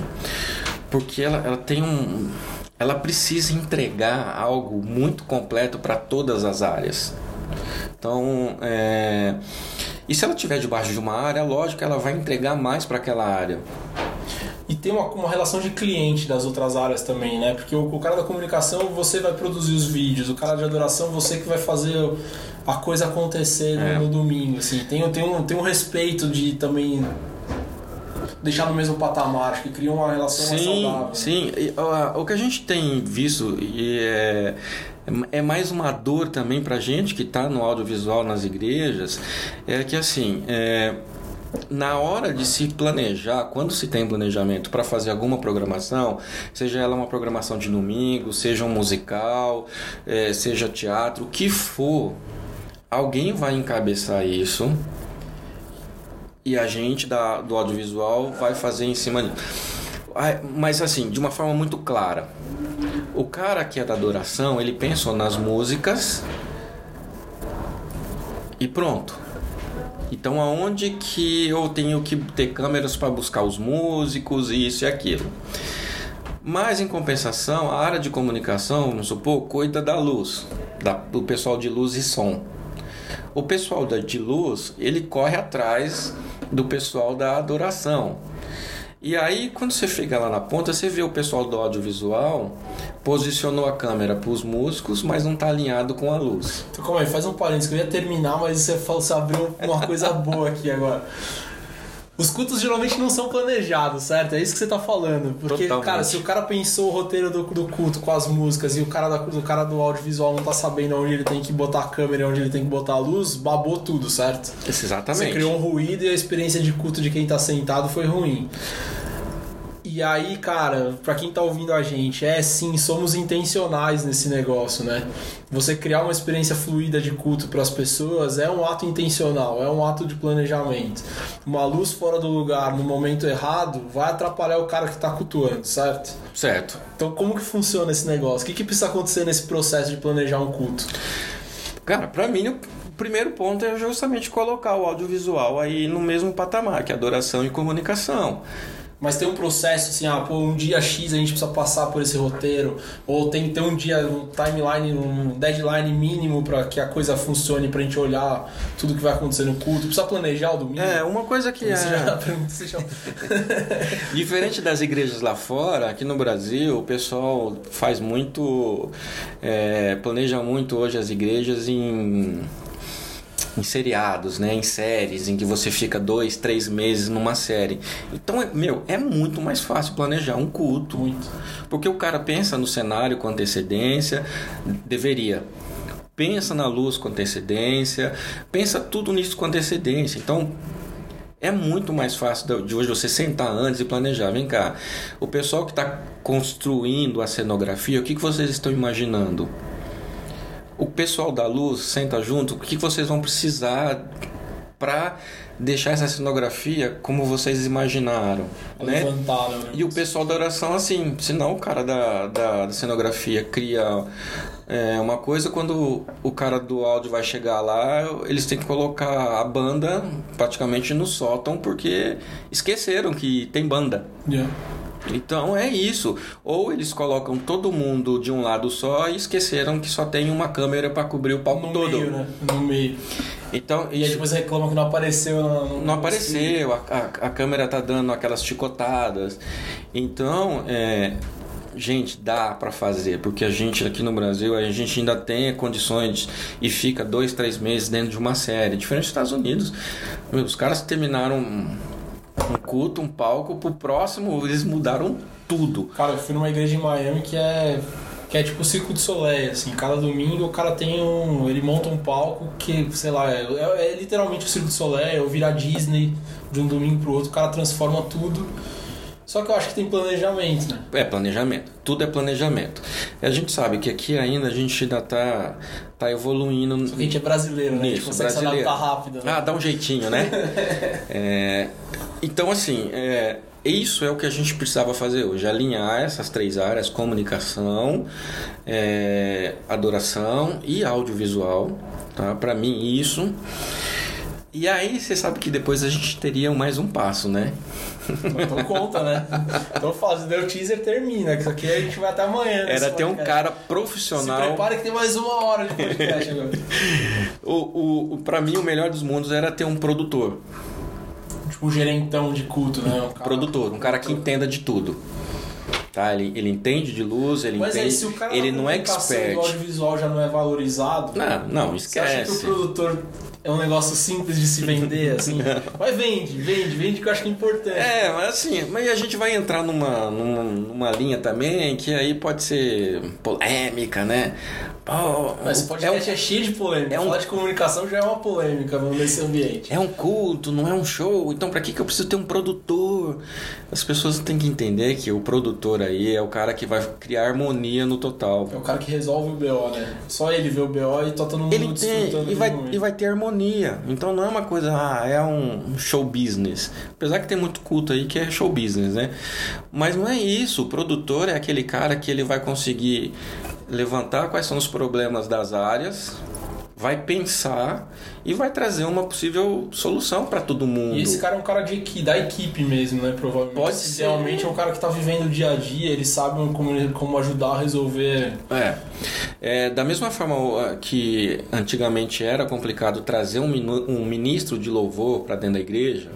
porque ela, ela tem um, ela precisa entregar algo muito completo para todas as áreas. Então, é, e se ela estiver debaixo de uma área, lógico que ela vai entregar mais para aquela área. E tem uma, uma relação de cliente das outras áreas também, né? Porque o, o cara da comunicação, você vai produzir os vídeos, o cara de adoração, você que vai fazer a coisa acontecer no, É. no domingo, assim. Tem, tem, um, tem um respeito de também deixar no mesmo patamar, acho que cria uma relação mais Sim, saudável. sim. E, ó, o que a gente tem visto e é, é mais uma dor também pra gente que está no audiovisual nas igrejas, é que assim, é, na hora de se planejar, quando se tem planejamento para fazer alguma programação, seja ela uma programação de domingo, seja um musical, é, seja teatro, o que for, alguém vai encabeçar isso e a gente da, do audiovisual vai fazer em cima disso. Ah, Mas assim, de uma forma muito clara. O cara que é da adoração, ele pensou nas músicas e pronto. Então aonde que eu tenho que ter câmeras para buscar os músicos e isso e aquilo. Mas em compensação, a área de comunicação, vamos supor, cuida da luz, da, do pessoal de luz e som. O pessoal de luz, ele corre atrás do pessoal da adoração. E aí, quando você chega lá na ponta, você vê o pessoal do audiovisual posicionou a câmera para os músicos, mas não está alinhado com a luz. Então, calma aí, faz um parênteses que eu ia terminar, mas você, falou, você abriu uma coisa boa aqui agora. Os cultos geralmente não são planejados, certo? É isso que você tá falando. Porque, Totalmente. cara, se o cara pensou o roteiro do, do culto com as músicas e o cara, da, do cara do audiovisual não tá sabendo onde ele tem que botar a câmera e onde ele tem que botar a luz, babou tudo, certo? Exatamente. Você criou um ruído e a experiência de culto de quem tá sentado foi ruim. E aí, cara, pra quem tá ouvindo a gente, é sim, somos intencionais nesse negócio, né? Você criar uma experiência fluida de culto para as pessoas é um ato intencional, é um ato de planejamento. Uma luz fora do lugar no momento errado vai atrapalhar o cara que tá cultuando, certo? Certo. Então, como que funciona esse negócio? O que, que precisa acontecer nesse processo de planejar um culto? Cara, pra mim, o primeiro ponto é justamente colocar o audiovisual aí no mesmo patamar, que é adoração e comunicação. Mas tem um processo assim, ah, pô, um dia X a gente precisa passar por esse roteiro, ou tem que ter um dia, um timeline, um deadline mínimo para que a coisa funcione pra gente olhar tudo que vai acontecer no culto. Precisa planejar o domingo. É, uma coisa que é já- diferente das igrejas lá fora, aqui no Brasil, o pessoal faz muito, é, planeja muito hoje as igrejas em em seriados, né, em séries, em que você fica dois, três meses numa série. Então, é- meu, é muito mais fácil planejar um culto. Muito. Porque o cara pensa no cenário com antecedência, deveria. Pensa na luz com antecedência, pensa tudo nisso com antecedência. Então, é muito mais fácil de- de hoje você sentar antes e planejar. Vem cá, o pessoal que está construindo a cenografia, o que, que vocês estão imaginando? O pessoal da luz senta junto, o que, vocês vão precisar para deixar essa cenografia como vocês imaginaram, né? Levantaram, né? E o pessoal da oração, assim, senão o cara da, da, da cenografia cria é, uma coisa, quando o cara do áudio vai chegar lá, eles têm que colocar a banda praticamente no sótão, porque esqueceram que tem banda. Yeah. Então é isso. Ou eles colocam todo mundo de um lado só e esqueceram que só tem uma câmera para cobrir o palco No todo. meio, né? No meio. Então E aí isso depois reclamam que não apareceu. No, no- não apareceu, a, a, a câmera tá dando aquelas chicotadas. Então, é, gente, dá para fazer, porque a gente aqui no Brasil, a gente ainda tem condições e fica dois, três meses dentro de uma série. Diferente dos Estados Unidos, os caras terminaram um, culto, um palco, pro próximo eles mudaram tudo. Cara, eu fui numa igreja em Miami que é. Que é tipo o Circo de Soleil, assim, cada domingo o cara tem um. Ele monta um palco que, sei lá, é, é- é literalmente o Circo de Soleil, ou virar Disney de um domingo pro outro, o cara transforma tudo. Só que eu acho que tem planejamento, né? É planejamento, tudo é planejamento. E a gente sabe que aqui ainda a gente ainda tá, tá evoluindo. Porque a gente é brasileiro, né? a gente Nisso, consegue brasileiro. se adaptar rápido. Né? Ah, dá um jeitinho, né? É, então, assim, é, isso é o que a gente precisava fazer hoje: alinhar essas três áreas: comunicação, é, adoração e audiovisual. Tá? Para mim, isso. E aí, você sabe que depois a gente teria mais um passo, né? Então conta, né? Então se der o teaser, termina. Que isso aqui a gente vai até amanhã. Era ter um cara Se profissional. prepare que tem mais uma hora de podcast agora. O, o, o, pra mim, o melhor dos mundos era ter um produtor. Um gerentão de culto, né? Um cara- Produtor, um cara que entenda de tudo. Tá? Ele, ele entende de luz, ele Mas entende. o ele não é expert. do audiovisual já não é valorizado, Não, não, você acha que o esquece. produtor é um negócio simples de se vender, assim? Mas vende, vende, vende que eu acho que é importante. É, mas assim, mas a gente vai entrar numa, numa, numa linha também que aí pode ser polêmica, né? Mas esse é, um, podcast é, cheio de polêmica. é um- Falar de comunicação já é uma polêmica nesse ambiente. é um culto, não é um show, então pra que, que eu preciso ter um produtor? As pessoas têm que entender que o produtor aí é o cara que vai criar harmonia no total. É o cara que resolve o BO, né? Só ele vê o BO e tá todo mundo Ele tem e vai, e vai ter harmonia. Então não é uma coisa, ah, é um show business. Apesar que tem muito culto aí que é show business, né? Mas não é isso. O produtor é aquele cara que ele vai conseguir levantar quais são os problemas das áreas, vai pensar e vai trazer uma possível solução para todo mundo. E esse cara é um cara de da equipe mesmo, né? Provavelmente. Pode ser. Idealmente é um cara que tá vivendo o dia a dia, ele sabe como, como ajudar a resolver. É. É, da mesma forma que antigamente era complicado trazer um, um ministro de louvor para dentro da igreja.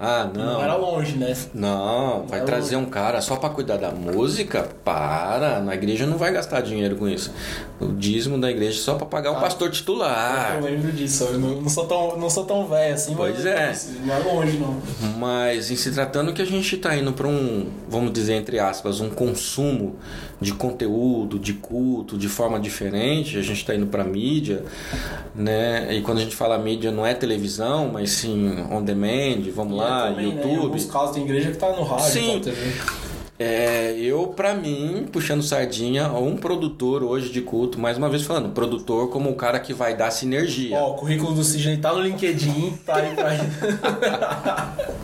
Ah, Não, não. era longe, né? Não, vai Não. trazer um cara só para cuidar da música? Para, na igreja não vai gastar dinheiro com isso. O dízimo da igreja é só para pagar o Ah. pastor titular. Eu lembro disso, eu não, não sou tão, não sou tão velho assim, Pois é. não é longe não. Mas em se tratando que a gente está indo para um, vamos dizer entre aspas, um consumo de conteúdo, de culto, de forma diferente, a gente está indo para mídia, né? E quando a gente fala mídia não é televisão, mas sim on demand, vamos E lá, é também, Né, em YouTube. alguns casos tem igreja que tá no rádio, Sim. tá. É, eu, pra mim, puxando sardinha, um produtor hoje de culto, mais uma vez falando, produtor como o cara que vai dar sinergia. Ó, o currículo do Sidney tá no LinkedIn, tá aí pra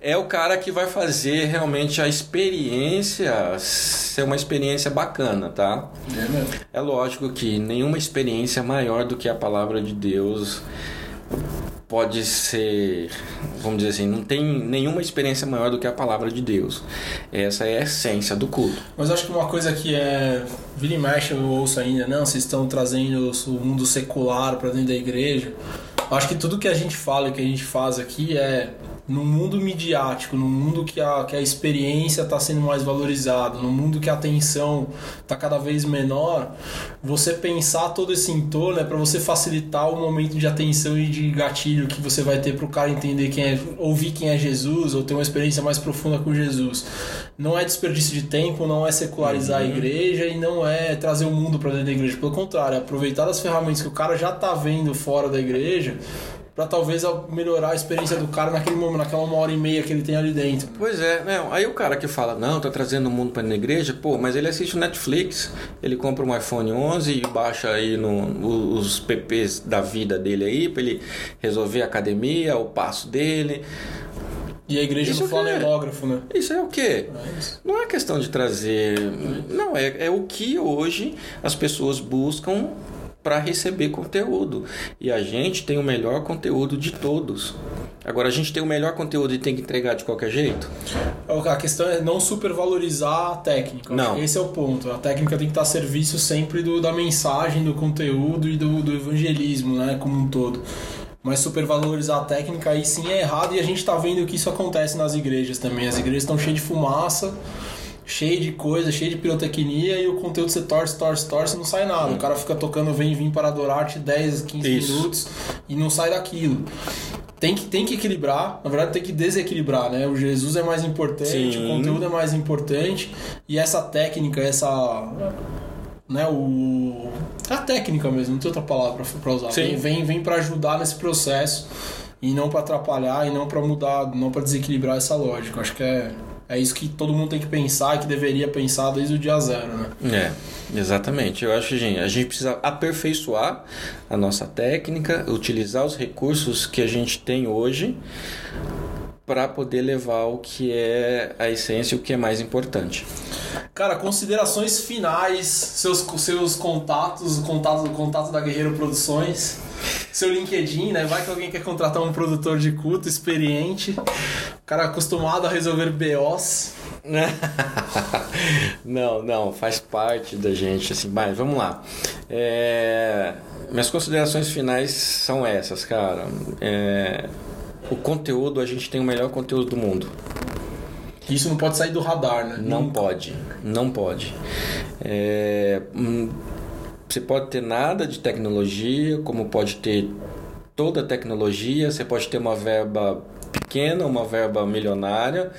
É o cara que vai fazer realmente a experiência ser uma experiência bacana, tá? É mesmo. É lógico que nenhuma experiência maior do que a palavra de Deus pode ser, vamos dizer assim, não tem nenhuma experiência maior do que a palavra de Deus. Essa é a essência do culto. Mas acho que uma coisa que é. Vira e mexe eu ouço ainda, não, vocês estão trazendo o mundo secular pra dentro da igreja. Acho que tudo que a gente fala e que a gente faz aqui é no mundo midiático, no mundo que a, que a experiência está sendo mais valorizada, no mundo que a atenção está cada vez menor, você pensar todo esse entorno é para você facilitar o momento de atenção e de gatilho que você vai ter para o cara entender quem é, ouvir quem é Jesus ou ter uma experiência mais profunda com Jesus. Não é desperdício de tempo, não é secularizar a igreja e não é trazer o mundo para dentro da igreja. Pelo contrário, é aproveitar as ferramentas que o cara já está vendo fora da igreja para talvez melhorar a experiência do cara naquele momento, naquela uma hora e meia que ele tem ali dentro. Pois é, não, aí o cara que fala, não, tá trazendo o mundo para na igreja, pô, mas ele assiste o Netflix, ele compra um iPhone 11 e baixa aí no, os PPs da vida dele aí, para ele resolver a academia, o passo dele. E a igreja Isso do flanelógrafo, né? Isso é o quê? É isso. Não é questão de trazer. Não, é, é o que hoje as pessoas buscam para receber conteúdo. E a gente tem o melhor conteúdo de todos. Agora, a gente tem o melhor conteúdo e tem que entregar de qualquer jeito? A questão é não supervalorizar a técnica. Não. Esse é o ponto. A técnica tem que estar a serviço sempre do, da mensagem, do conteúdo e do, do evangelismo, né? Como um todo. Mas supervalorizar a técnica aí sim é errado e a gente tá vendo que isso acontece nas igrejas também. As igrejas estão cheias de fumaça, cheio de coisa, cheio de pirotecnia e o conteúdo você torce, torce, torce e não sai nada. O cara fica tocando Vem Vim para Adorar-te 10, 15 Isso. minutos e não sai daquilo. Tem que, tem que equilibrar, na verdade tem que desequilibrar, né? O Jesus é mais importante, Sim. o conteúdo é mais importante e essa técnica, essa. Né, o. A técnica mesmo, não tem outra palavra pra usar. Sim. Vem, vem, vem para ajudar nesse processo e não pra atrapalhar e não pra mudar, não pra desequilibrar essa lógica. Acho que é, é isso que todo mundo tem que pensar que deveria pensar desde o dia zero, né? É, exatamente. Eu acho que gente, a gente precisa aperfeiçoar a nossa técnica, utilizar os recursos que a gente tem hoje para poder levar o que é a essência e o que é mais importante. Cara, considerações finais, seus, seus contatos, o contato, o contato da Guerreiro Produções, seu LinkedIn, né? Vai que alguém quer contratar um produtor de culto experiente, cara acostumado a resolver BOs. não, não, faz parte da gente, assim, mas vamos lá. É, minhas considerações finais são essas, cara. É, o conteúdo, a gente tem o melhor conteúdo do mundo. Isso não pode sair do radar, né? Não pode, não pode. É, hum, você pode ter nada de tecnologia, como pode ter toda a tecnologia, você pode ter uma verba pequena, uma verba milionária,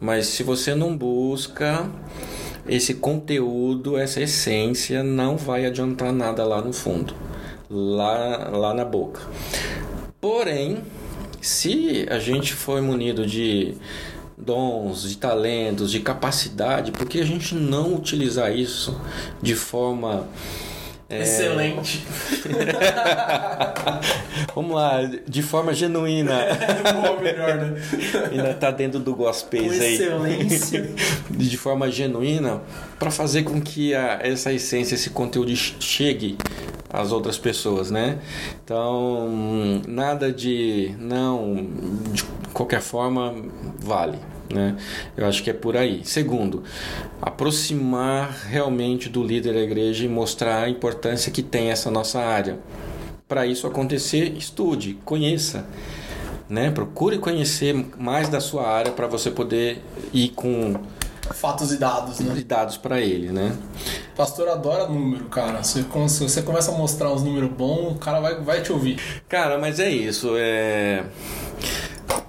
mas se você não busca esse conteúdo, essa essência, não vai adiantar nada lá no fundo, lá, lá na boca. Porém, se a gente for munido de dons, de talentos, de capacidade, por que a gente não utilizar isso de forma é, Excelente. Vamos lá, de forma genuína. Boa, melhor, né? Ainda tá dentro do gospel aí. excelência. De forma genuína, para fazer com que a, essa essência, esse conteúdo chegue às outras pessoas, né? Então, nada de não, de qualquer forma, vale. Né? Eu acho que é por aí. Segundo, aproximar realmente do líder da igreja e mostrar a importância que tem essa nossa área. Para isso acontecer, estude, conheça, né? Procure conhecer mais da sua área para você poder ir com Fatos e dados, né? dados para ele, né? O pastor adora número, cara. Se você começa a mostrar uns números bons, o cara vai, vai te ouvir. Cara, mas é isso. É...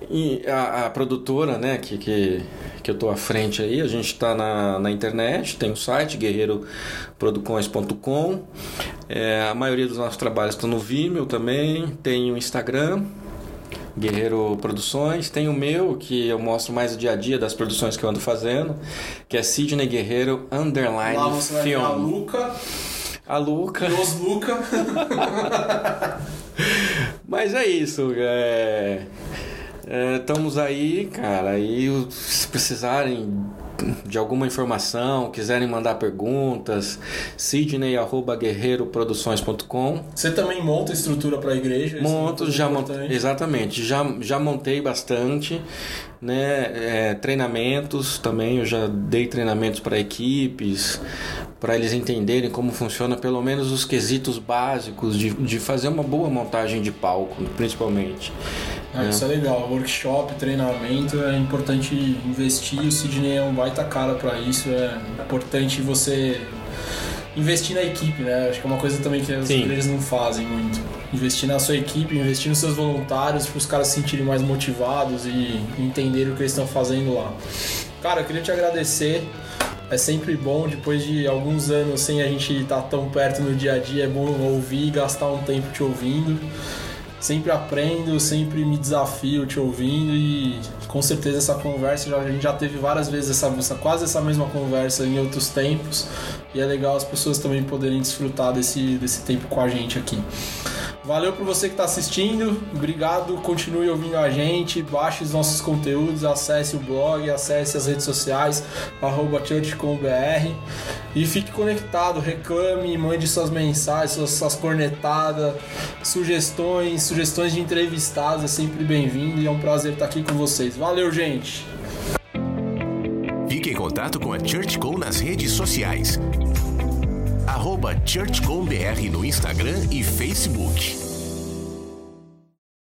E a, a produtora, né, que, que, que eu tô à frente aí, a gente tá na, na internet, tem o site guerreiroproducões.com. É, a maioria dos nossos trabalhos estão no Vimeo também, tem o Instagram, Guerreiro Produções, tem o meu, que eu mostro mais o dia a dia das produções que eu ando fazendo, que é Sidney Guerreiro Underline Lá você vai ver a Film. Luca, A Luca. os Luca. Mas é isso, é... é, estamos aí, cara, e se precisarem de alguma informação, quiserem mandar perguntas, sidney.guerreiroproduções.com Você também monta estrutura para a igreja. é Monto, coisa já montei, exatamente, já, já montei bastante, né? É, treinamentos também, eu já dei treinamentos para equipes, para eles entenderem como funciona pelo menos os quesitos básicos de, de fazer uma boa montagem de palco, principalmente. Ah, Isso é legal. Workshop, treinamento, é importante investir. O Sidney é um baita cara para isso. É importante você investir na equipe, né? Acho que é uma coisa também que Sim. igrejas não fazem muito. Investir na sua equipe, investir nos seus voluntários, para os caras se sentirem mais motivados e entenderem o que eles estão fazendo lá. Cara, eu queria te agradecer. É sempre bom, depois de alguns anos sem a gente estar tão perto no dia a dia, é bom ouvir e gastar um tempo te ouvindo. Sempre aprendo, sempre me desafio te ouvindo e com certeza essa conversa já, a gente já teve várias vezes essa, essa, quase essa mesma conversa em outros tempos e é legal as pessoas também poderem desfrutar desse, desse tempo com a gente aqui. Valeu por você que está assistindo, obrigado, continue ouvindo a gente, baixe os nossos conteúdos, acesse o blog, acesse as redes sociais, arroba churchcombr e fique conectado, reclame, mande suas mensagens, suas, suas cornetadas, sugestões, sugestões de entrevistados, é sempre bem-vindo e é um prazer estar aqui com vocês. Valeu, gente! Fique em contato com a ChurchCom nas redes sociais. Arroba ChurchComBR no Instagram e Facebook.